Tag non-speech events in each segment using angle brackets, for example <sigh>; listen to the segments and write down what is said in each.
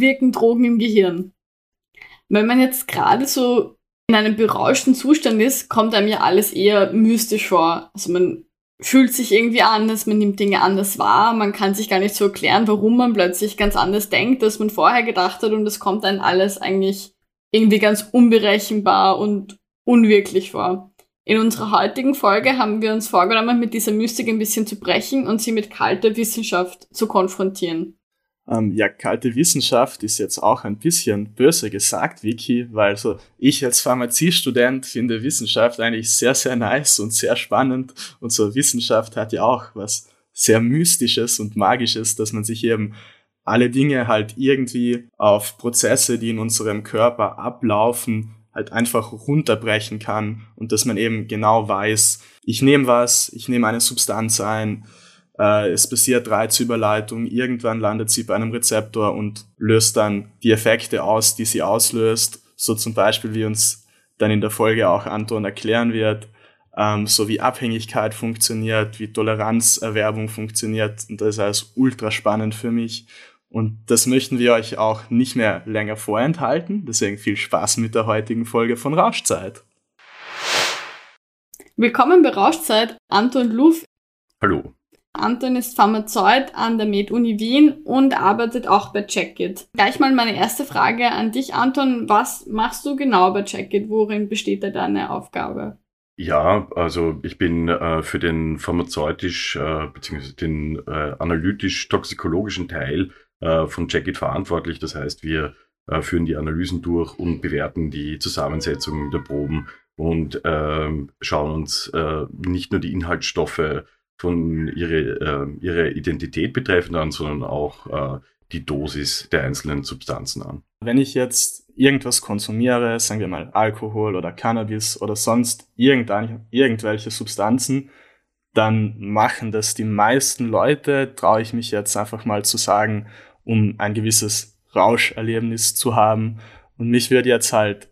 Wirken Drogen im Gehirn? Wenn man jetzt gerade so in einem berauschten Zustand ist, kommt einem ja alles eher mystisch vor. Also man fühlt sich irgendwie anders, man nimmt Dinge anders wahr, man kann sich gar nicht so erklären, warum man plötzlich ganz anders denkt, als man vorher gedacht hat und es kommt einem alles eigentlich irgendwie ganz unberechenbar und unwirklich vor. In unserer heutigen Folge haben wir uns vorgenommen, mit dieser Mystik ein bisschen zu brechen und sie mit kalter Wissenschaft zu konfrontieren. Ähm, ja, kalte Wissenschaft ist jetzt auch ein bisschen böse gesagt, Vicky, weil so ich als Pharmaziestudent finde Wissenschaft eigentlich sehr, sehr nice und sehr spannend. Und so Wissenschaft hat ja auch was sehr Mystisches und Magisches, dass man sich eben alle Dinge halt irgendwie auf Prozesse, die in unserem Körper ablaufen, halt einfach runterbrechen kann und dass man eben genau weiß, ich nehme was, ich nehme eine Substanz ein, äh, es passiert Reizüberleitung, irgendwann landet sie bei einem Rezeptor und löst dann die Effekte aus, die sie auslöst. So zum Beispiel, wie uns dann in der Folge auch Anton erklären wird, ähm, so wie Abhängigkeit funktioniert, wie Toleranzerwerbung funktioniert. Und das ist alles ultra spannend für mich. Und das möchten wir euch auch nicht mehr länger vorenthalten. Deswegen viel Spaß mit der heutigen Folge von Rauschzeit. Willkommen bei Rauschzeit, Anton Luff. Hallo. Anton ist Pharmazeut an der Med-Uni Wien und arbeitet auch bei Checkit. Gleich mal meine erste Frage an dich, Anton. Was machst du genau bei Checkit? Worin besteht da deine Aufgabe? Ja, also ich bin äh, für den pharmazeutisch äh, bzw. den äh, analytisch-toxikologischen Teil äh, von Checkit verantwortlich. Das heißt, wir äh, führen die Analysen durch und bewerten die Zusammensetzung der Proben und ähm, schauen uns äh, nicht nur die Inhaltsstoffe von ihre, äh, ihre Identität betreffend an, sondern auch äh, die Dosis der einzelnen Substanzen an. Wenn ich jetzt irgendwas konsumiere, sagen wir mal Alkohol oder Cannabis oder sonst irgendwelche Substanzen, dann machen das die meisten Leute, traue ich mich jetzt einfach mal zu sagen, um ein gewisses Rauscherlebnis zu haben. Und mich würde jetzt halt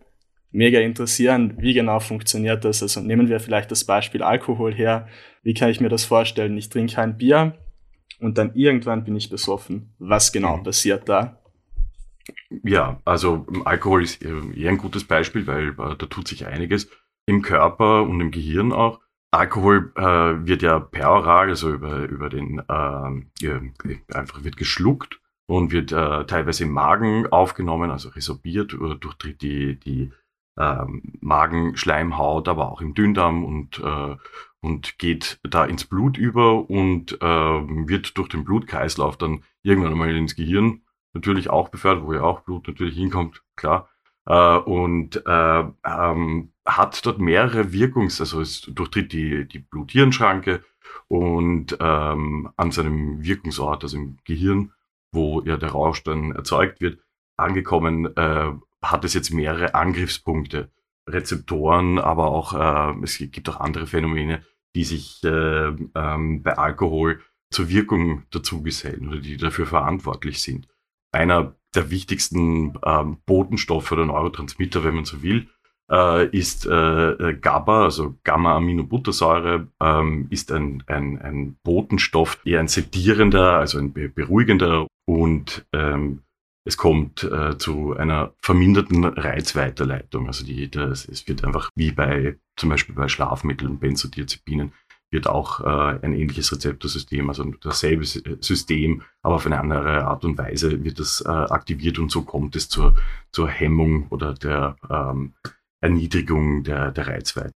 mega interessieren, wie genau funktioniert das. Also nehmen wir vielleicht das Beispiel Alkohol her. Wie kann ich mir das vorstellen? Ich trinke ein Bier und dann irgendwann bin ich besoffen. Was genau mhm. passiert da? Ja, also Alkohol ist eher ein gutes Beispiel, weil äh, da tut sich einiges im Körper und im Gehirn auch. Alkohol äh, wird ja peroral, also über, über den, äh, einfach wird geschluckt und wird äh, teilweise im Magen aufgenommen, also resorbiert, äh, durchtritt die, die ähm, Magenschleimhaut, aber auch im Dünndarm und, äh, und geht da ins Blut über und äh, wird durch den Blutkreislauf dann irgendwann einmal ins Gehirn natürlich auch befördert, wo ja auch Blut natürlich hinkommt, klar. Äh, und äh, ähm, hat dort mehrere Wirkungs-, also es durchtritt die, die Blut-Hirn-Schranke und ähm, an seinem Wirkungsort, also im Gehirn, wo ja der Rausch dann erzeugt wird, angekommen, äh, hat es jetzt mehrere Angriffspunkte, Rezeptoren, aber auch äh, es gibt auch andere Phänomene, die sich äh, ähm, bei Alkohol zur Wirkung dazu gesellen oder die dafür verantwortlich sind. Einer der wichtigsten ähm, Botenstoffe oder Neurotransmitter, wenn man so will, äh, ist äh, äh GABA, also Gamma-Aminobuttersäure, ähm, ist ein, ein, ein Botenstoff, eher ein sedierender, also ein beruhigender und ähm, es kommt äh, zu einer verminderten Reizweiterleitung. Also die, das, es wird einfach wie bei zum Beispiel bei Schlafmitteln, Benzodiazepinen, wird auch äh, ein ähnliches Rezeptorsystem, also dasselbe System, aber auf eine andere Art und Weise wird das äh, aktiviert und so kommt es zur, zur Hemmung oder der ähm, Erniedrigung der, der Reizweite.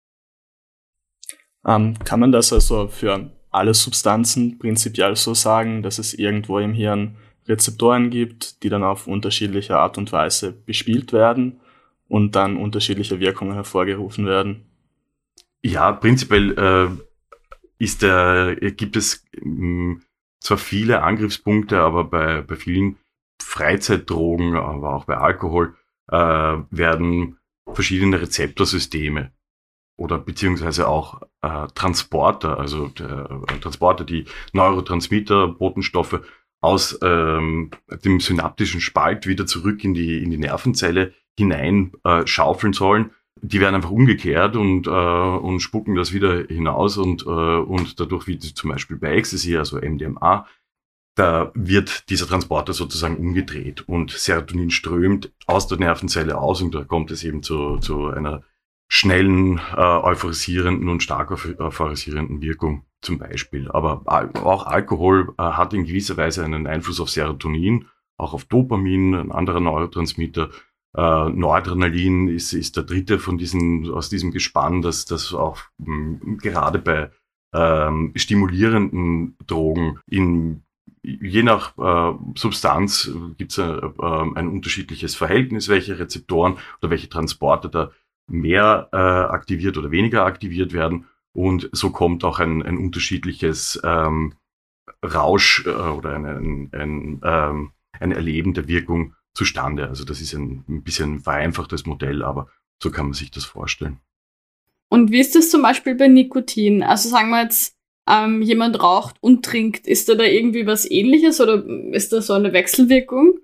Ähm, kann man das also für alle Substanzen prinzipiell so sagen, dass es irgendwo im Hirn Rezeptoren gibt, die dann auf unterschiedliche Art und Weise bespielt werden und dann unterschiedliche Wirkungen hervorgerufen werden. Ja, prinzipiell äh, ist der, gibt es mh, zwar viele Angriffspunkte, aber bei, bei vielen Freizeitdrogen, aber auch bei Alkohol, äh, werden verschiedene Rezeptorsysteme oder beziehungsweise auch äh, Transporter, also äh, Transporter, die Neurotransmitter, Botenstoffe aus ähm, dem synaptischen Spalt wieder zurück in die, in die Nervenzelle hinein äh, schaufeln sollen. Die werden einfach umgekehrt und, äh, und spucken das wieder hinaus und, äh, und dadurch, wie zum Beispiel bei Ecstasy, also MDMA, da wird dieser Transporter sozusagen umgedreht und Serotonin strömt aus der Nervenzelle aus und da kommt es eben zu, zu einer schnellen, äh, euphorisierenden und stark euphorisierenden Wirkung zum Beispiel. Aber auch Alkohol äh, hat in gewisser Weise einen Einfluss auf Serotonin, auch auf Dopamin, ein anderer Neurotransmitter. Äh, Noradrenalin ist, ist der dritte von diesen, aus diesem Gespann, das, das auch mh, gerade bei ähm, stimulierenden Drogen in je nach äh, Substanz gibt es äh, äh, ein unterschiedliches Verhältnis, welche Rezeptoren oder welche Transporte da mehr äh, aktiviert oder weniger aktiviert werden. Und so kommt auch ein, ein unterschiedliches ähm, Rausch äh, oder ein, ein, ein, ähm, ein Erleben der Wirkung zustande. Also das ist ein, ein bisschen vereinfachtes Modell, aber so kann man sich das vorstellen. Und wie ist das zum Beispiel bei Nikotin? Also sagen wir jetzt, ähm, jemand raucht und trinkt, ist da da irgendwie was ähnliches oder ist da so eine Wechselwirkung?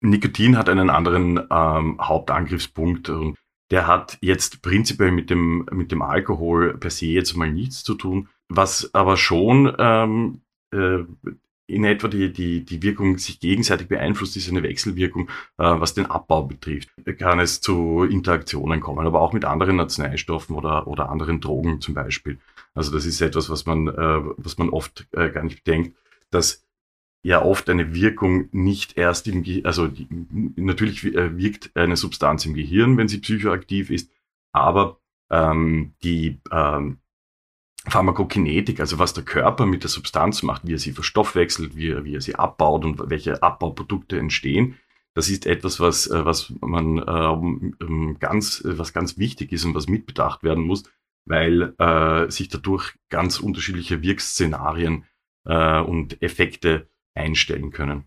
Nikotin hat einen anderen ähm, Hauptangriffspunkt und der hat jetzt prinzipiell mit dem, mit dem Alkohol per se jetzt mal nichts zu tun. Was aber schon ähm, äh, in etwa die, die, die Wirkung sich gegenseitig beeinflusst, ist eine Wechselwirkung, äh, was den Abbau betrifft. Kann es zu Interaktionen kommen, aber auch mit anderen Arzneistoffen oder, oder anderen Drogen zum Beispiel. Also das ist etwas, was man, äh, was man oft äh, gar nicht bedenkt, dass ja oft eine Wirkung nicht erst im Gehirn, also die, natürlich äh, wirkt eine Substanz im Gehirn, wenn sie psychoaktiv ist, aber ähm, die ähm, Pharmakokinetik, also was der Körper mit der Substanz macht, wie er sie verstoffwechselt, wie er, wie er sie abbaut und welche Abbauprodukte entstehen, das ist etwas, was, äh, was man ähm, ganz, was ganz wichtig ist und was mitbedacht werden muss, weil äh, sich dadurch ganz unterschiedliche Wirkszenarien äh, und Effekte einstellen können.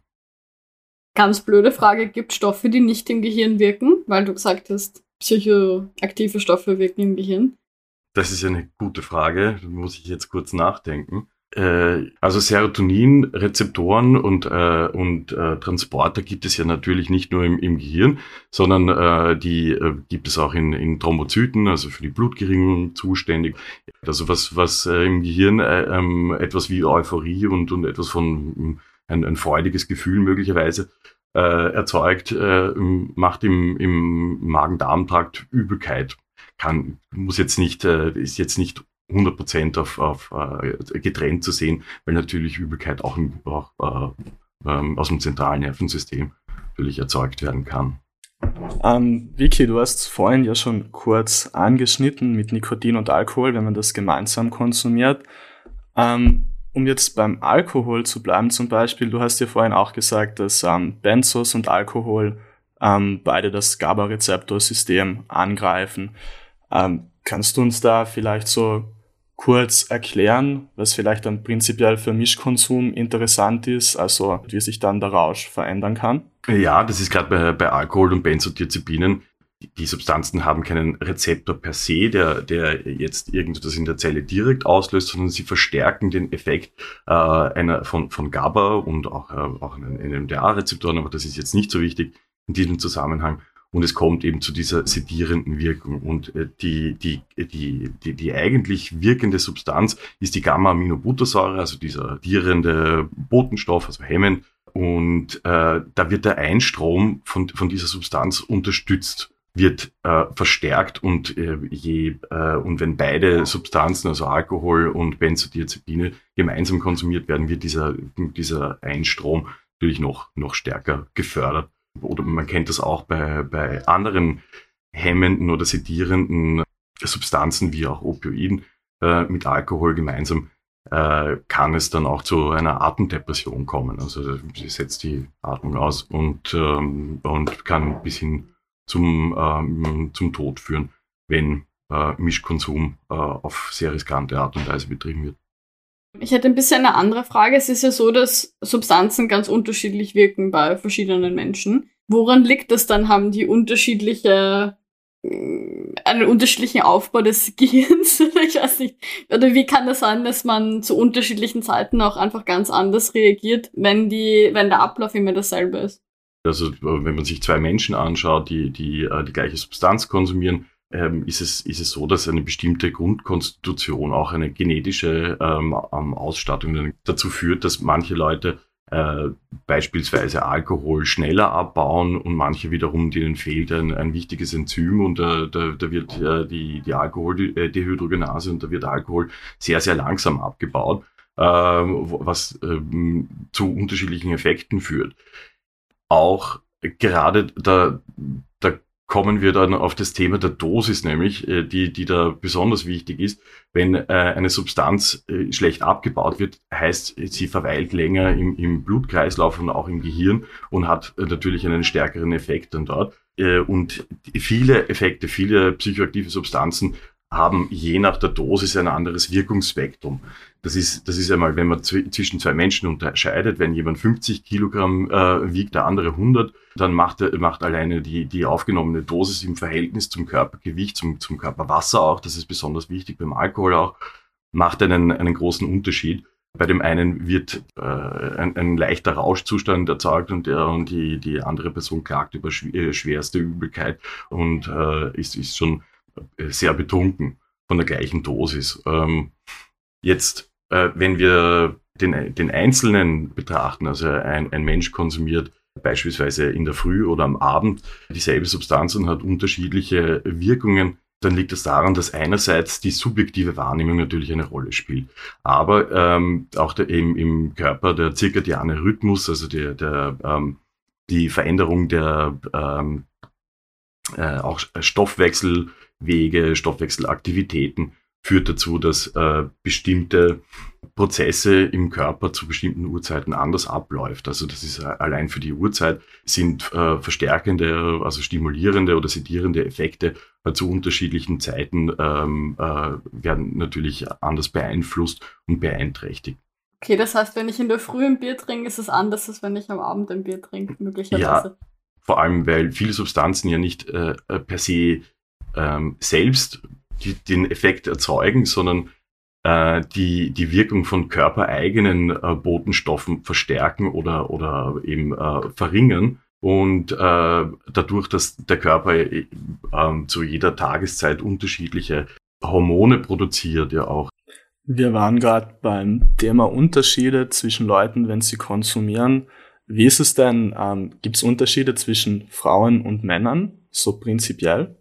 Ganz blöde Frage, gibt Stoffe, die nicht im Gehirn wirken? Weil du gesagt hast, psychoaktive Stoffe wirken im Gehirn. Das ist eine gute Frage, da muss ich jetzt kurz nachdenken. Äh, also Serotonin-Rezeptoren und, äh, und äh, Transporter gibt es ja natürlich nicht nur im, im Gehirn, sondern äh, die äh, gibt es auch in, in Thrombozyten, also für die Blutgerinnung zuständig. Also was, was im Gehirn äh, ähm, etwas wie Euphorie und, und etwas von ein, ein freudiges Gefühl möglicherweise äh, erzeugt, äh, macht im, im Magen-Darm-Trakt Übelkeit. Kann, muss jetzt nicht, äh, ist jetzt nicht 100% auf, auf äh, getrennt zu sehen, weil natürlich Übelkeit auch, auch äh, ähm, aus dem zentralen Nervensystem natürlich erzeugt werden kann. Ähm, Vicky, du hast vorhin ja schon kurz angeschnitten mit Nikotin und Alkohol, wenn man das gemeinsam konsumiert. Ähm, um jetzt beim Alkohol zu bleiben zum Beispiel, du hast ja vorhin auch gesagt, dass ähm, Benzos und Alkohol ähm, beide das GABA-Rezeptorsystem angreifen. Ähm, kannst du uns da vielleicht so kurz erklären, was vielleicht dann prinzipiell für Mischkonsum interessant ist, also wie sich dann der Rausch verändern kann? Ja, das ist gerade bei, bei Alkohol und Benzodiazepinen. Die Substanzen haben keinen Rezeptor per se, der, der jetzt irgendwas in der Zelle direkt auslöst, sondern sie verstärken den Effekt äh, einer, von, von GABA und auch, äh, auch NMDA-Rezeptoren, aber das ist jetzt nicht so wichtig in diesem Zusammenhang und es kommt eben zu dieser sedierenden Wirkung. Und äh, die, die, die, die, die eigentlich wirkende Substanz ist die Gamma-Aminobuttersäure, also dieser dierende Botenstoff, also hemmend. Und äh, da wird der Einstrom von, von dieser Substanz unterstützt wird äh, verstärkt und äh, je äh, und wenn beide Substanzen, also Alkohol und Benzodiazepine, gemeinsam konsumiert werden, wird dieser dieser Einstrom natürlich noch noch stärker gefördert oder man kennt das auch bei, bei anderen hemmenden oder sedierenden Substanzen wie auch Opioiden äh, mit Alkohol gemeinsam, äh, kann es dann auch zu einer Atemdepression kommen. Also sie setzt die Atmung aus und, ähm, und kann bis hin zum, ähm, zum Tod führen, wenn äh, Mischkonsum äh, auf sehr riskante Art und Weise betrieben wird. Ich hätte ein bisschen eine andere Frage. Es ist ja so, dass Substanzen ganz unterschiedlich wirken bei verschiedenen Menschen. Woran liegt das dann? Haben die unterschiedliche äh, einen unterschiedlichen Aufbau des <laughs> Gehirns ich weiß nicht. Oder wie kann das sein, dass man zu unterschiedlichen Zeiten auch einfach ganz anders reagiert, wenn die, wenn der Ablauf immer dasselbe ist? Also wenn man sich zwei Menschen anschaut, die die, äh, die gleiche Substanz konsumieren, ähm, ist, es, ist es so, dass eine bestimmte Grundkonstitution, auch eine genetische ähm, Ausstattung dazu führt, dass manche Leute äh, beispielsweise Alkohol schneller abbauen und manche wiederum, denen fehlt ein, ein wichtiges Enzym und da, da, da wird äh, die, die Alkoholdehydrogenase und da wird Alkohol sehr, sehr langsam abgebaut, äh, was ähm, zu unterschiedlichen Effekten führt. Auch gerade da, da kommen wir dann auf das Thema der Dosis, nämlich, äh, die, die da besonders wichtig ist. Wenn äh, eine Substanz äh, schlecht abgebaut wird, heißt, sie verweilt länger im, im Blutkreislauf und auch im Gehirn und hat natürlich einen stärkeren Effekt dann dort. Und viele Effekte, viele psychoaktive Substanzen haben je nach der Dosis ein anderes Wirkungsspektrum. Das ist, das ist einmal, wenn man zwischen zwei Menschen unterscheidet, wenn jemand 50 Kilogramm äh, wiegt, der andere 100, dann macht, macht alleine die, die aufgenommene Dosis im Verhältnis zum Körpergewicht, zum, zum Körperwasser auch, das ist besonders wichtig beim Alkohol auch, macht einen, einen großen Unterschied. Bei dem einen wird äh, ein, ein leichter Rauschzustand erzeugt und, der, und die, die andere Person klagt über äh, schwerste Übelkeit und äh, ist, ist schon sehr betrunken von der gleichen Dosis. Ähm, jetzt, äh, wenn wir den, den Einzelnen betrachten, also ein, ein Mensch konsumiert beispielsweise in der Früh oder am Abend dieselbe Substanz und hat unterschiedliche Wirkungen, dann liegt das daran, dass einerseits die subjektive Wahrnehmung natürlich eine Rolle spielt, aber ähm, auch der, im, im Körper der zirkadiane Rhythmus, also der, der ähm, die Veränderung der ähm, äh, auch Stoffwechsel Wege, Stoffwechselaktivitäten führt dazu, dass äh, bestimmte Prozesse im Körper zu bestimmten Uhrzeiten anders abläuft. Also das ist äh, allein für die Uhrzeit sind äh, verstärkende, also stimulierende oder sedierende Effekte äh, zu unterschiedlichen Zeiten ähm, äh, werden natürlich anders beeinflusst und beeinträchtigt. Okay, das heißt, wenn ich in der Früh ein Bier trinke, ist es anders, als wenn ich am Abend ein Bier trinke, möglicherweise. Ja, vor allem, weil viele Substanzen ja nicht äh, per se ähm, selbst die, den Effekt erzeugen, sondern äh, die, die Wirkung von körpereigenen äh, Botenstoffen verstärken oder, oder eben äh, verringern. Und äh, dadurch, dass der Körper äh, zu jeder Tageszeit unterschiedliche Hormone produziert, ja auch. Wir waren gerade beim Thema Unterschiede zwischen Leuten, wenn sie konsumieren. Wie ist es denn? Ähm, Gibt es Unterschiede zwischen Frauen und Männern, so prinzipiell?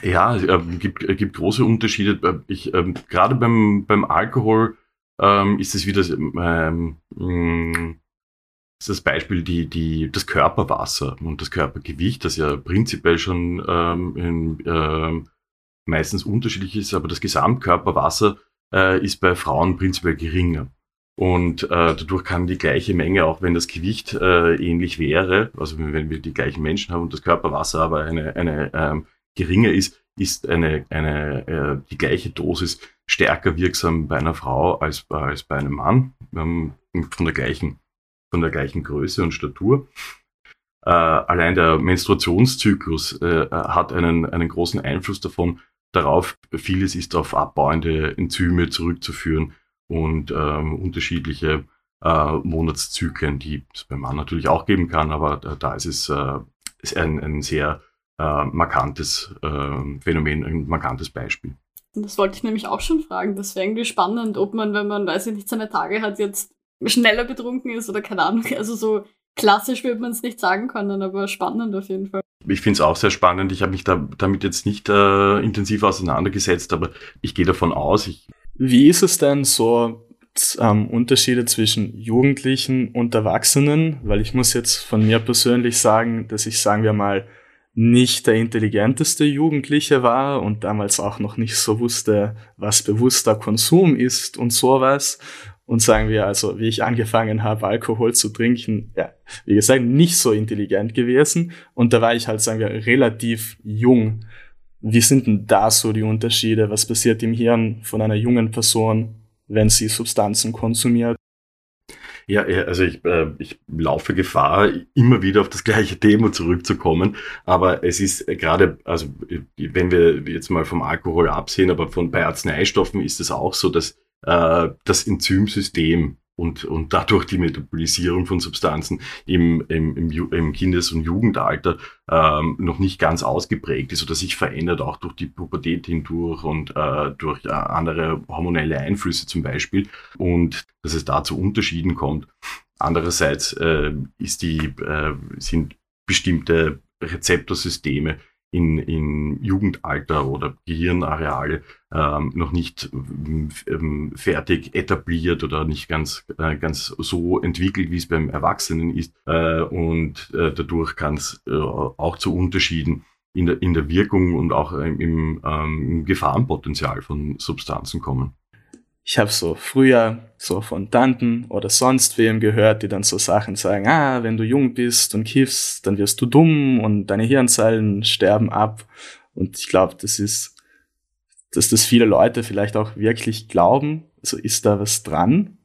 Ja, es äh, gibt, äh, gibt große Unterschiede. Äh, ich, ähm, gerade beim, beim Alkohol ähm, ist es wieder ähm, mm, ist das Beispiel die, die, das Körperwasser und das Körpergewicht, das ja prinzipiell schon ähm, in, äh, meistens unterschiedlich ist, aber das Gesamtkörperwasser äh, ist bei Frauen prinzipiell geringer. Und äh, dadurch kann die gleiche Menge, auch wenn das Gewicht äh, ähnlich wäre, also wenn wir die gleichen Menschen haben und das Körperwasser aber eine, eine ähm, geringer ist, ist eine, eine, äh, die gleiche Dosis stärker wirksam bei einer Frau als, als bei einem Mann, ähm, von, der gleichen, von der gleichen Größe und Statur. Äh, allein der Menstruationszyklus äh, hat einen, einen großen Einfluss davon, darauf, vieles ist auf abbauende Enzyme zurückzuführen und ähm, unterschiedliche äh, Monatszyklen, die es beim Mann natürlich auch geben kann, aber da, da ist es äh, ist ein, ein sehr äh, markantes äh, Phänomen, ein markantes Beispiel. Das wollte ich nämlich auch schon fragen. Das wäre irgendwie spannend, ob man, wenn man, weiß ich nicht, seine Tage hat, jetzt schneller betrunken ist oder keine Ahnung. <laughs> Also so klassisch wird man es nicht sagen können, aber spannend auf jeden Fall. Ich finde es auch sehr spannend. Ich habe mich da, damit jetzt nicht äh, intensiv auseinandergesetzt, aber ich gehe davon aus. Ich Wie ist es denn so ähm, Unterschiede zwischen Jugendlichen und Erwachsenen? Weil ich muss jetzt von mir persönlich sagen, dass ich, sagen wir mal, nicht der intelligenteste Jugendliche war und damals auch noch nicht so wusste, was bewusster Konsum ist und sowas. Und sagen wir also, wie ich angefangen habe, Alkohol zu trinken, ja, wie gesagt, nicht so intelligent gewesen. Und da war ich halt, sagen wir, relativ jung. Wie sind denn da so die Unterschiede? Was passiert im Hirn von einer jungen Person wenn sie Substanzen konsumiert. Ja, also ich, äh, ich laufe Gefahr, immer wieder auf das gleiche Thema zurückzukommen. Aber es ist gerade, also wenn wir jetzt mal vom Alkohol absehen, aber von bei Arzneistoffen ist es auch so, dass äh, das Enzymsystem und, und dadurch die Metabolisierung von Substanzen im, im, im, im Kindes- und Jugendalter ähm, noch nicht ganz ausgeprägt ist oder sich verändert, auch durch die Pubertät hindurch und äh, durch äh, andere hormonelle Einflüsse zum Beispiel und dass es da zu Unterschieden kommt. Andererseits äh, ist die, äh, sind bestimmte Rezeptorsysteme in, in Jugendalter oder Gehirnareale ähm, noch nicht ähm, fertig etabliert oder nicht ganz, äh, ganz so entwickelt, wie es beim Erwachsenen ist. Äh, und äh, dadurch kann es äh, auch zu Unterschieden in der, in der Wirkung und auch im, im ähm, Gefahrenpotenzial von Substanzen kommen ich habe so früher so von Tanten oder sonst wem gehört, die dann so Sachen sagen, ah, wenn du jung bist und kiffst, dann wirst du dumm und deine Hirnzellen sterben ab. Und ich glaube, das ist, dass das viele Leute vielleicht auch wirklich glauben. Also ist da was dran?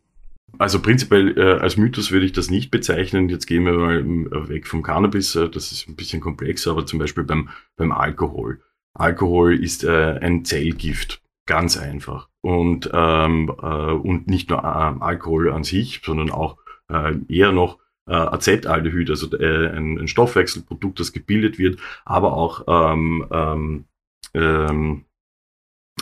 Also prinzipiell äh, als Mythos würde ich das nicht bezeichnen. Jetzt gehen wir mal äh, weg vom Cannabis. Äh, das ist ein bisschen komplexer, aber zum Beispiel beim, beim Alkohol. Alkohol ist äh, ein Zellgift. Ganz einfach. Und, ähm, äh, und nicht nur äh, Alkohol an sich, sondern auch äh, eher noch äh, Acetaldehyd, also äh, ein, ein Stoffwechselprodukt, das gebildet wird, aber auch ähm, ähm, ähm,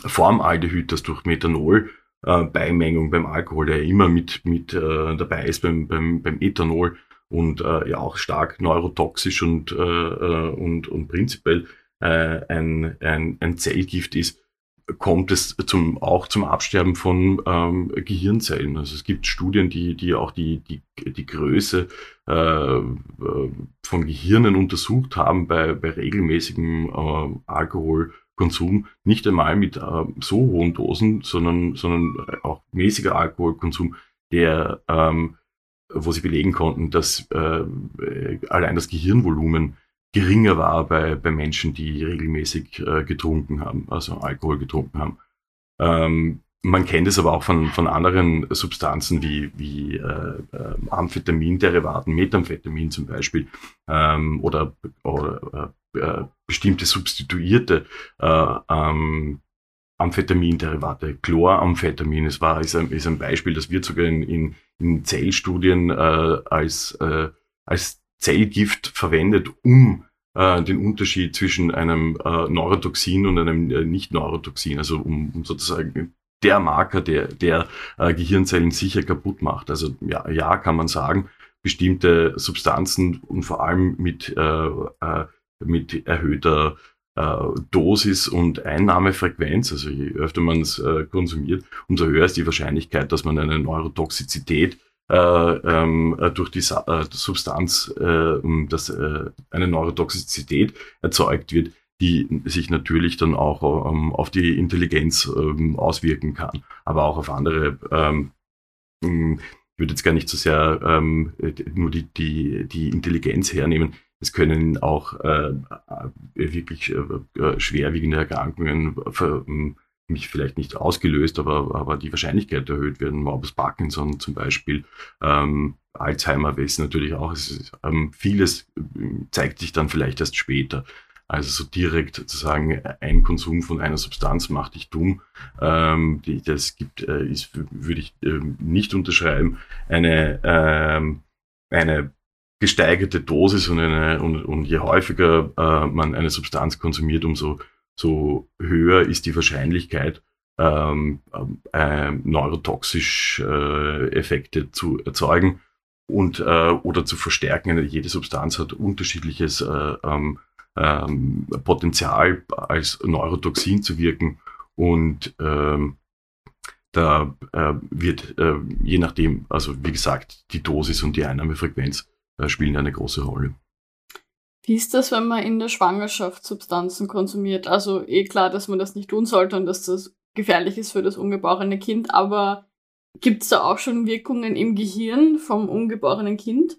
Formaldehyd, das durch Methanol äh, Beimengung beim Alkohol, der ja immer mit, mit äh, dabei ist beim, beim, beim Ethanol und äh, ja auch stark neurotoxisch und, äh, äh und, und prinzipiell äh, ein, ein, ein Zellgift ist, kommt es zum, auch zum Absterben von ähm, Gehirnzellen. Also es gibt Studien, die, die auch die, die, die Größe äh, von Gehirnen untersucht haben bei, bei regelmäßigem äh, Alkoholkonsum. Nicht einmal mit äh, so hohen Dosen, sondern, sondern auch mäßiger Alkoholkonsum, der, ähm, wo sie belegen konnten, dass äh, allein das Gehirnvolumen geringer war bei, bei Menschen, die regelmäßig äh, getrunken haben, also Alkohol getrunken haben. Ähm, man kennt es aber auch von, von anderen Substanzen wie, wie äh, äh, Amphetaminderivaten, Methamphetamin zum Beispiel, ähm, oder, oder äh, äh bestimmte substituierte äh, ähm, Amphetaminderivate, Chloramphetamin, es war, ist ein, ist ein Beispiel, das wird sogar in, in, in Zellstudien äh, als, äh, als Zellgift verwendet, um äh, den Unterschied zwischen einem äh, Neurotoxin und einem äh, Nicht-Neurotoxin, also um, um, sozusagen der Marker, der, der äh, Gehirnzellen sicher kaputt macht. Also ja, ja, kann man sagen, bestimmte Substanzen und vor allem mit, äh, äh, mit erhöhter äh, Dosis und Einnahmefrequenz, also je öfter man es äh, konsumiert, umso höher ist die Wahrscheinlichkeit, dass man eine Neurotoxizität äh, ähm, äh, durch die äh, Substanz, äh, dass äh, eine Neurotoxizität erzeugt wird, die sich natürlich dann auch ähm, auf die Intelligenz ähm, auswirken kann, aber auch auf andere. Hm, ich würde jetzt gar nicht so sehr nur die, die, die Intelligenz hernehmen. Es können auch äh, wirklich schwerwiegende Erkrankungen hm, mich vielleicht nicht ausgelöst, aber, aber die Wahrscheinlichkeit erhöht werden. Morbus Parkinson zum Beispiel, ähm, Alzheimer wissen natürlich auch. Ist, ähm, vieles ähm, zeigt sich dann vielleicht erst später. Also so direkt sozusagen ein Konsum von einer Substanz macht dich dumm. Ähm, die, das gibt, äh, ist, würde ich äh, nicht unterschreiben. Eine, ähm, eine gesteigerte Dosis und, eine, und, und je häufiger äh, man eine Substanz konsumiert, umso so höher ist die Wahrscheinlichkeit, ähm, äh, neurotoxisch äh, Effekte zu erzeugen und äh, oder zu verstärken. Jede Substanz hat unterschiedliches äh, ähm, ähm, Potenzial als Neurotoxin zu wirken und ähm, da äh, wird äh, je nachdem, also wie gesagt, die Dosis und die Einnahmefrequenz äh, spielen eine große Rolle. Wie ist das, wenn man in der Schwangerschaft Substanzen konsumiert? Also eh klar, dass man das nicht tun sollte und dass das gefährlich ist für das ungeborene Kind, aber gibt es da auch schon Wirkungen im Gehirn vom ungeborenen Kind?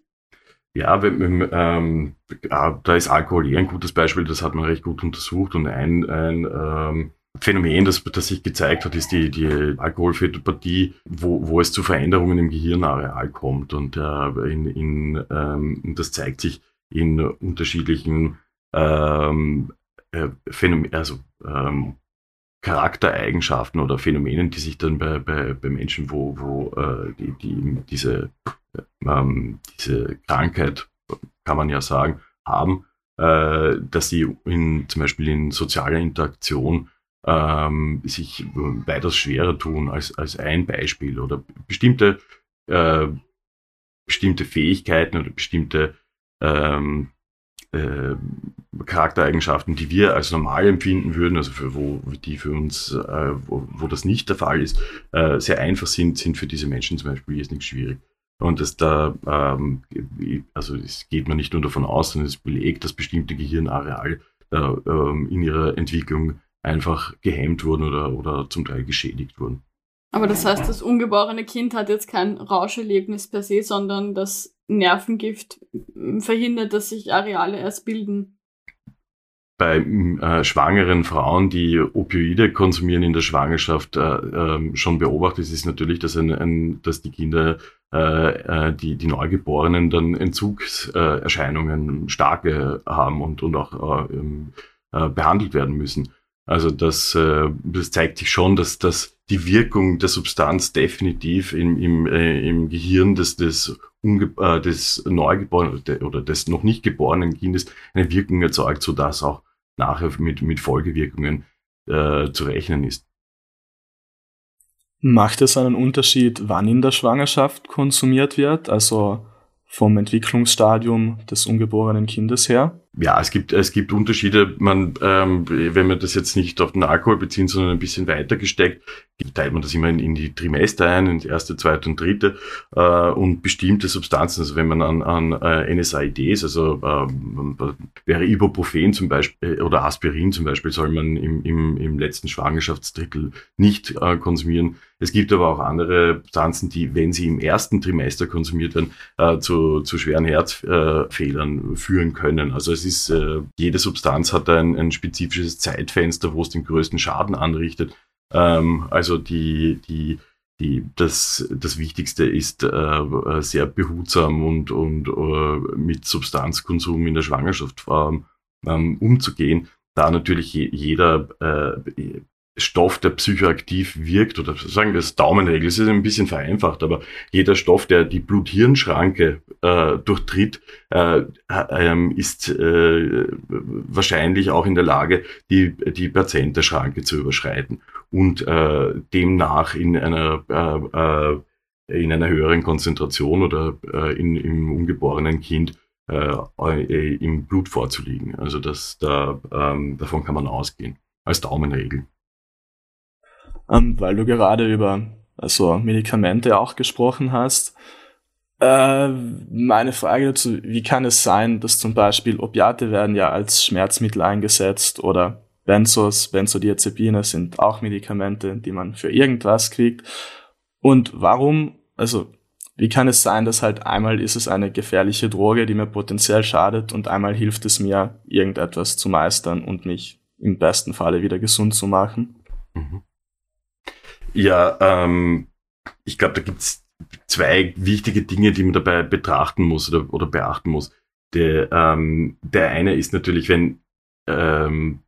Ja, wenn, ähm, da ist Alkohol eher ein gutes Beispiel, das hat man recht gut untersucht und ein, ein, ähm, Phänomen, das, das sich gezeigt hat, ist die, die Alkoholfetopathie, wo, wo es zu Veränderungen im Gehirnareal kommt. Und äh, in, in, ähm, das zeigt sich in unterschiedlichen ähm, äh, Phänomen, also ähm, Charaktereigenschaften oder Phänomenen, die sich dann bei, bei, bei Menschen, wo, wo äh, die, die diese, ähm, diese Krankheit, kann man ja sagen, haben, äh, dass sie in, zum Beispiel in sozialer Interaktion ähm, sich weitaus schwerer tun als, als ein Beispiel oder bestimmte, äh, bestimmte Fähigkeiten oder bestimmte ähm, äh, Charaktereigenschaften, die wir als normal empfinden würden, also für wo die für uns, äh, wo, wo das nicht der Fall ist, äh, sehr einfach sind, sind für diese Menschen zum Beispiel jetzt nicht schwierig. Und dass da, ähm, also es geht man nicht nur davon aus, sondern es belegt, dass bestimmte Gehirnareale äh, ähm, in ihrer Entwicklung einfach gehemmt wurden oder, oder zum Teil geschädigt wurden. Aber das heißt, das ungeborene Kind hat jetzt kein Rauscherlebnis per se, sondern das Nervengift verhindert, dass sich Areale erst bilden bei äh, schwangeren Frauen, die Opioide konsumieren in der Schwangerschaft, äh, äh, schon beobachtet ist natürlich, dass, ein, ein, dass die Kinder, äh, äh, die, die Neugeborenen dann Entzugserscheinungen starke haben und, und auch äh, behandelt werden müssen. Also das, das zeigt sich schon, dass, dass die Wirkung der Substanz definitiv im, im, äh, im Gehirn des, des, äh, des Neugeborenen oder des noch nicht geborenen Kindes eine Wirkung erzeugt, sodass auch nachher mit, mit Folgewirkungen äh, zu rechnen ist. Macht es einen Unterschied, wann in der Schwangerschaft konsumiert wird? Also vom Entwicklungsstadium des ungeborenen Kindes her? Ja, es gibt, es gibt Unterschiede. Man, ähm, wenn wir das jetzt nicht auf den Alkohol beziehen, sondern ein bisschen weiter gesteckt, teilt man das immer in, in die Trimester ein, in die erste, zweite und dritte äh, und bestimmte Substanzen. Also wenn man an, an äh, NSAIDs, also äh, wäre Ibuprofen zum Beispiel äh, oder Aspirin zum Beispiel, soll man im, im, im letzten Schwangerschaftsdrittel nicht äh, konsumieren. Es gibt aber auch andere Substanzen, die, wenn sie im ersten Trimester konsumiert werden, äh, zu, zu schweren Herzfehlern äh, führen können. Also es ist, äh, jede Substanz hat ein, ein spezifisches Zeitfenster, wo es den größten Schaden anrichtet. Ähm, also die, die, die, das, das Wichtigste ist äh, sehr behutsam und, und äh, mit Substanzkonsum in der Schwangerschaft ähm, umzugehen. Da natürlich jeder äh, Stoff, der psychoaktiv wirkt, oder sagen wir es Daumenregel, es ist ein bisschen vereinfacht, aber jeder Stoff, der die Blut-Hirn-Schranke äh, durchtritt, äh, äh, ist wahrscheinlich auch in der Lage, die, die Patientenschranke zu überschreiten und äh, demnach in einer, äh, äh, in einer höheren Konzentration oder in, im ungeborenen Kind im Blut vorzuliegen. Also das, da, ähm, davon kann man ausgehen, als Daumenregel ähm, weil du gerade über also Medikamente auch gesprochen hast. Äh, meine Frage dazu, wie kann es sein, dass zum Beispiel Opiate werden ja als Schmerzmittel eingesetzt oder Benzos, Benzodiazepine sind auch Medikamente, die man für irgendwas kriegt. Und warum, also wie kann es sein, dass halt einmal ist es eine gefährliche Droge, die mir potenziell schadet und einmal hilft es mir, irgendetwas zu meistern und mich im besten Falle wieder gesund zu machen? Mhm. Ja, ähm, ich glaube, da gibt's zwei wichtige Dinge, die man dabei betrachten muss oder, oder beachten muss. Der, ähm, der eine ist natürlich, wenn ähm,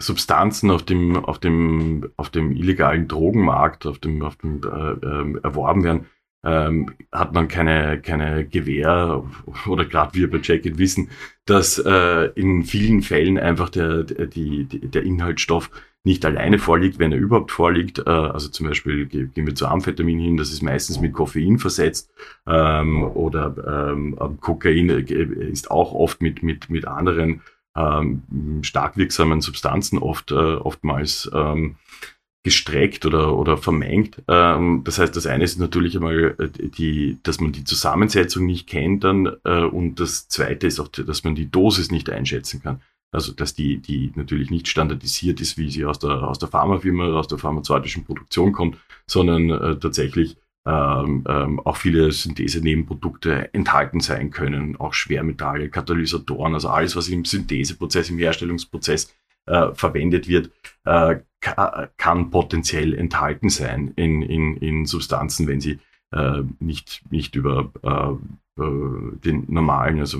Substanzen auf dem, auf dem, auf dem illegalen Drogenmarkt, auf dem, auf dem äh, äh, erworben werden, ähm, hat man keine, keine Gewähr oder gerade wir bei Jacket wissen, dass äh, in vielen Fällen einfach der, der, die, der Inhaltsstoff nicht alleine vorliegt, wenn er überhaupt vorliegt. Äh, also zum Beispiel gehen wir zu Amphetamin hin, das ist meistens mit Koffein versetzt ähm, oder ähm, Kokain äh, ist auch oft mit, mit, mit anderen ähm, stark wirksamen Substanzen oft, äh, oftmals ähm, gestreckt oder, oder vermengt. Ähm, das heißt, das eine ist natürlich einmal, äh, die, dass man die Zusammensetzung nicht kennt dann äh, und das zweite ist auch, dass man die Dosis nicht einschätzen kann. Also, dass die, die natürlich nicht standardisiert ist, wie sie aus der, aus der Pharmafirma, aus der pharmazeutischen Produktion kommt, sondern äh, tatsächlich ähm, ähm, auch viele Synthese-Nebenprodukte enthalten sein können, auch Schwermetalle, Katalysatoren, also alles, was im Syntheseprozess, im Herstellungsprozess äh, verwendet wird, äh, kann potenziell enthalten sein in, in, in Substanzen, wenn sie äh, nicht, nicht über äh, äh den normalen, also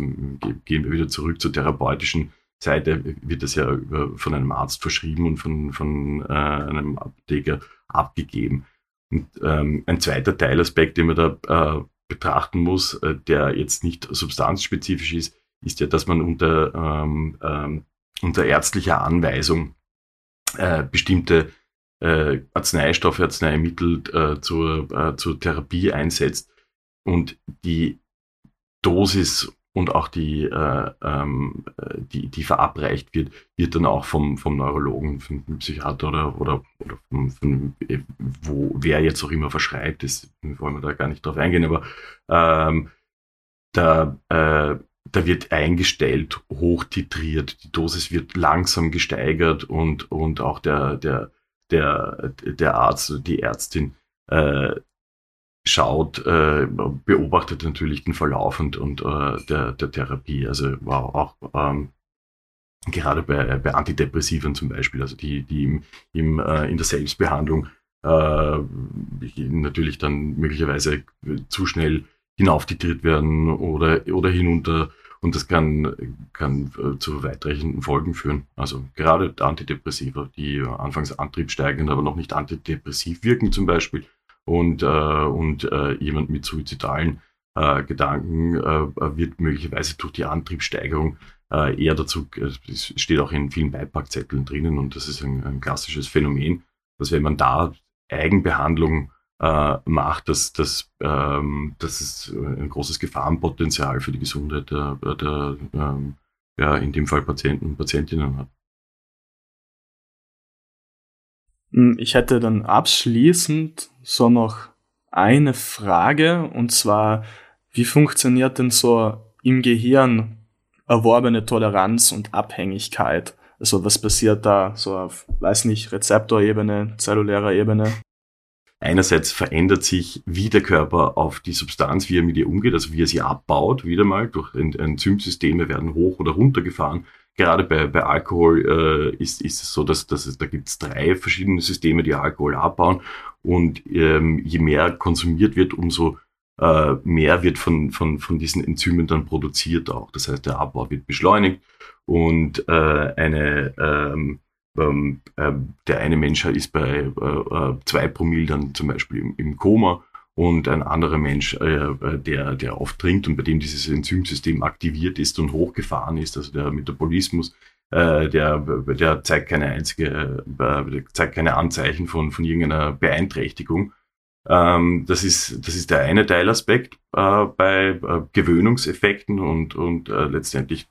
gehen wir wieder zurück zur therapeutischen Seite, wird das ja von einem Arzt verschrieben und von, von äh, einem Apotheker abgegeben. Und ähm, ein zweiter Teilaspekt, den man da äh, betrachten muss, äh, der jetzt nicht substanzspezifisch ist, ist ja, dass man unter, ähm, ähm, unter ärztlicher Anweisung äh, bestimmte äh, Arzneistoffe, Arzneimittel äh, zur, äh, zur Therapie einsetzt und die Dosis und auch die, äh, ähm, die, die verabreicht wird, wird dann auch vom, vom Neurologen, vom Psychiater oder, oder, oder vom, von, wo, wer jetzt auch immer verschreibt, das wollen wir da gar nicht drauf eingehen, aber ähm, da, äh, da wird eingestellt, hochtitriert, die Dosis wird langsam gesteigert und, und auch der, der, der, der Arzt, die Ärztin äh, schaut, äh, beobachtet natürlich den Verlauf und, und äh, der, der Therapie. Also wow, auch ähm, gerade bei, bei Antidepressiven zum Beispiel, also die, die im, im, äh, in der Selbstbehandlung äh, natürlich dann möglicherweise zu schnell hinauftitriert werden oder, oder hinunter und das kann, kann äh, zu weitreichenden Folgen führen. Also gerade Antidepressiva, die anfangs antriebssteigend, aber noch nicht antidepressiv wirken zum Beispiel, und, äh, und äh, jemand mit suizidalen äh, Gedanken äh, wird möglicherweise durch die Antriebssteigerung äh, eher dazu, es steht auch in vielen Beipackzetteln drinnen und das ist ein, ein klassisches Phänomen, dass wenn man da Eigenbehandlung äh, macht, dass, dass, ähm, dass es ein großes Gefahrenpotenzial für die Gesundheit der, der ähm, ja, in dem Fall Patienten und Patientinnen hat. Hm, ich hätte dann abschließend so noch eine Frage und zwar, wie funktioniert denn so im Gehirn erworbene Toleranz und Abhängigkeit? Also was passiert da so auf, weiß nicht, Rezeptorebene, zellulärer Ebene? Einerseits verändert sich, wie der Körper auf die Substanz, wie er mit ihr umgeht, also wie er sie abbaut, wieder mal durch Enzymsysteme werden hoch oder runter gefahren gerade bei, bei Alkohol äh, ist, ist es so, dass, dass es, da gibt es drei verschiedene Systeme, die Alkohol abbauen. Und ähm, je mehr konsumiert wird, umso äh, mehr wird von, von, von diesen Enzymen dann produziert auch. Das heißt, der Abbau wird beschleunigt und äh, eine ähm, ähm, äh, der eine Mensch ist bei äh, äh, zwei Promille dann zum Beispiel im, im Koma und ein anderer Mensch, äh, äh, der, der oft trinkt und bei dem dieses Enzymsystem aktiviert ist und hochgefahren ist, also der Metabolismus, äh, der, der zeigt keine einzige, äh, zeigt keine Anzeichen von, von irgendeiner Beeinträchtigung. Ähm, das, ist, das ist der eine Teilaspekt äh, bei äh, Gewöhnungseffekten und, und äh, letztendlich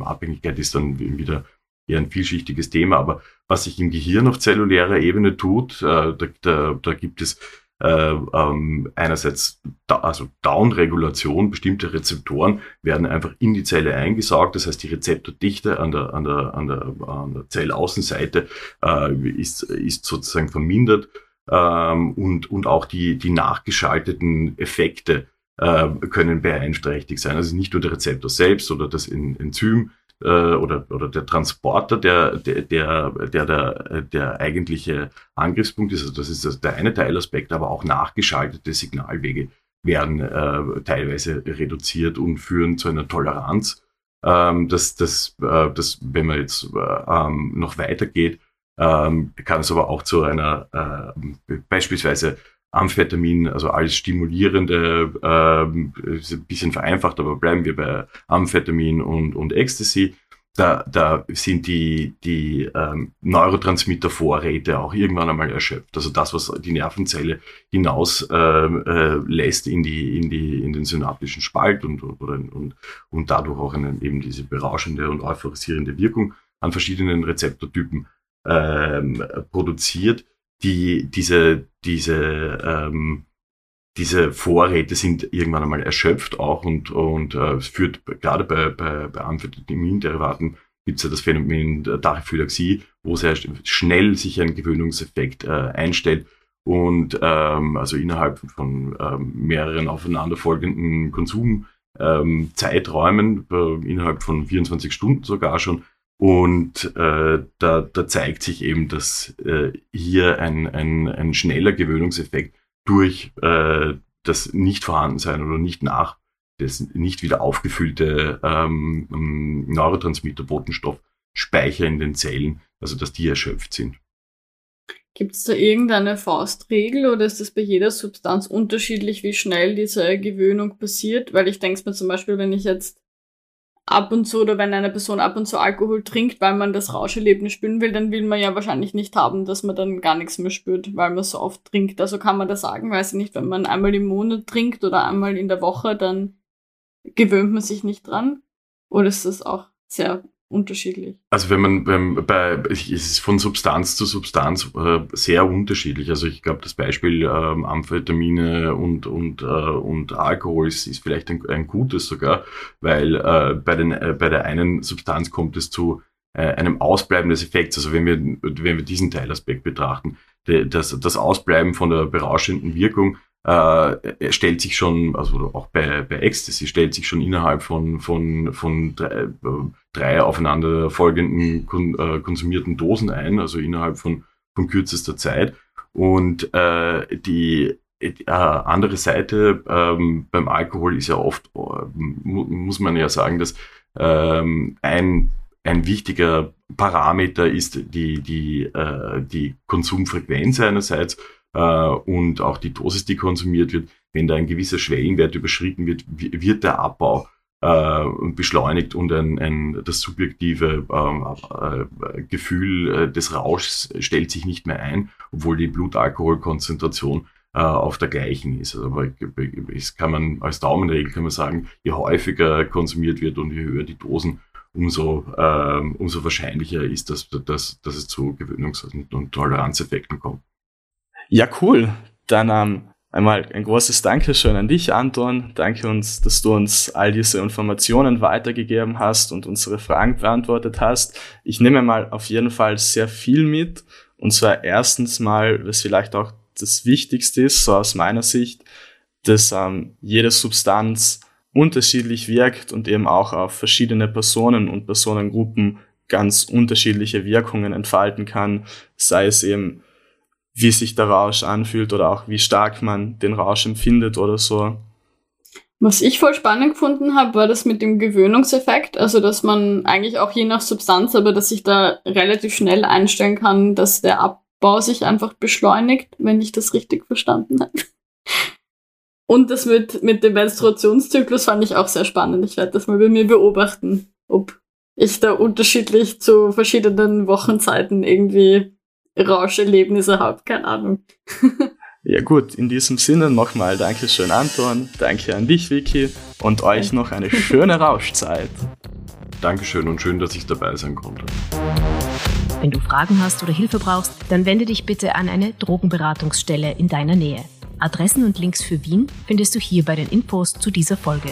Abhängigkeit ist dann wieder eher ein vielschichtiges Thema. Aber was sich im Gehirn auf zellulärer Ebene tut, äh, da, da, da gibt es äh, ähm, einerseits da, also Downregulation, bestimmte Rezeptoren werden einfach in die Zelle eingesaugt, das heißt die Rezeptordichte an der, an der, an der, an der Zellaußenseite äh, ist, ist sozusagen vermindert ähm, und, und auch die, die nachgeschalteten Effekte äh, können beeinträchtigt sein. Also nicht nur der Rezeptor selbst oder das Enzym, äh, oder, oder der Transporter, der, der, der, der, der, eigentliche Angriffspunkt ist. Also das ist der eine Teilaspekt, aber auch nachgeschaltete Signalwege werden äh, teilweise reduziert und führen zu einer Toleranz. Ähm, dass, dass, äh, dass, wenn man jetzt äh, ähm, noch weitergeht, ähm, kann es aber auch zu einer äh, beispielsweise Amphetamin, also alles stimulierende, äh, ist ein bisschen vereinfacht, aber bleiben wir bei Amphetamin und, und Ecstasy. Da, da sind die, die ähm, Neurotransmittervorräte auch irgendwann einmal erschöpft. Also das, was die Nervenzelle hinaus äh, äh, lässt in, die, in, die, in den synaptischen Spalt und, oder, und, und dadurch auch eine, eben diese berauschende und euphorisierende Wirkung an verschiedenen Rezeptortypen ähm, produziert die, diese, diese, ähm, diese Vorräte sind irgendwann einmal erschöpft auch und, und äh, es führt gerade bei, bei, bei Amphetaminderivaten gibt es ja das Phänomen der Tachyphylaxie, wo sehr schnell sich ein Gewöhnungseffekt äh, einstellt und ähm, also innerhalb von ähm, mehreren aufeinanderfolgenden Konsumzeiträumen, ähm, äh, innerhalb von 24 Stunden sogar schon, Und äh, da, da zeigt sich eben, dass äh, hier ein, ein, ein schneller Gewöhnungseffekt durch äh, das Nicht-Vorhandensein oder nicht nach das nicht wieder aufgefüllte ähm, Neurotransmitter, Botenstoff, Speicher in den Zellen, also dass die erschöpft sind. Gibt es da irgendeine Faustregel oder ist das bei jeder Substanz unterschiedlich, wie schnell diese Gewöhnung passiert? Weil ich denke mir zum Beispiel, wenn ich jetzt ab und zu oder wenn eine Person ab und zu Alkohol trinkt, weil man das Rauscherlebnis spüren will, dann will man ja wahrscheinlich nicht haben, dass man dann gar nichts mehr spürt, weil man so oft trinkt. Also kann man das sagen, weiß ich nicht, wenn man einmal im Monat trinkt oder einmal in der Woche, dann gewöhnt man sich nicht dran. Oder ist das auch sehr unterschiedlich? Also wenn man beim, bei, es ist von Substanz zu Substanz äh, sehr unterschiedlich. Also ich glaube, das Beispiel ähm, Amphetamine und, und, äh, und Alkohol ist, ist vielleicht ein, ein gutes sogar, weil äh, bei, den, äh, bei der einen Substanz kommt es zu äh, einem Ausbleiben des Effekts. Also wenn wir, wenn wir diesen Teilaspekt betrachten, das, das Ausbleiben von der berauschenden Wirkung äh, stellt sich schon, also auch bei, bei Ecstasy, stellt sich schon innerhalb von, von, von drei, drei aufeinander kon, äh, konsumierten Dosen ein, also innerhalb von, von kürzester Zeit. Und äh, die äh, andere Seite ähm, beim Alkohol ist ja oft, äh, muss man ja sagen, dass ähm, ein ein wichtiger Parameter ist die, die, äh, die Konsumfrequenz einerseits äh, und auch die Dosis, die konsumiert wird. Wenn da ein gewisser Schwellenwert überschritten wird, wird der Abbau äh, beschleunigt und ein, ein, das subjektive äh, äh, Gefühl äh, des Rauschs stellt sich nicht mehr ein, obwohl die Blutalkoholkonzentration äh, auf der gleichen ist. Also, aber es kann man als Daumenregel kann man sagen, je häufiger konsumiert wird und je höher die Dosen, umso, äh, umso wahrscheinlicher ist, dass, dass, dass es zu Gewöhnungs- und Toleranzeffekten kommt. Ja, cool. Dann ähm, einmal ein großes Dankeschön an dich, Anton. Danke uns, dass du uns all diese Informationen weitergegeben hast und unsere Fragen beantwortet hast. Ich nehme mal auf jeden Fall sehr viel mit. Und zwar erstens mal, was vielleicht auch das Wichtigste ist, so aus meiner Sicht, dass ähm, jede Substanz unterschiedlich wirkt und eben auch auf verschiedene Personen und Personengruppen ganz unterschiedliche Wirkungen entfalten kann, sei es eben wie sich der Rausch anfühlt oder auch wie stark man den Rausch empfindet oder so. Was ich voll spannend gefunden habe, war das mit dem Gewöhnungseffekt, also dass man eigentlich auch je nach Substanz, aber dass ich da relativ schnell einstellen kann, dass der Abbau sich einfach beschleunigt, wenn ich das richtig verstanden habe. Und das mit, mit dem Menstruationszyklus fand ich auch sehr spannend. Ich werde das mal bei mir beobachten, ob ich da unterschiedlich zu verschiedenen Wochenzeiten irgendwie Rauscherlebnisse habe, keine Ahnung. <laughs> ja gut, in diesem Sinne nochmal Dankeschön Anton, danke an dich Vicky und euch noch eine schöne Rauschzeit. Dankeschön und schön, dass ich dabei sein konnte. Wenn du Fragen hast oder Hilfe brauchst, dann wende dich bitte an eine Drogenberatungsstelle in deiner Nähe. Adressen und Links für Wien findest du hier bei den Infos zu dieser Folge.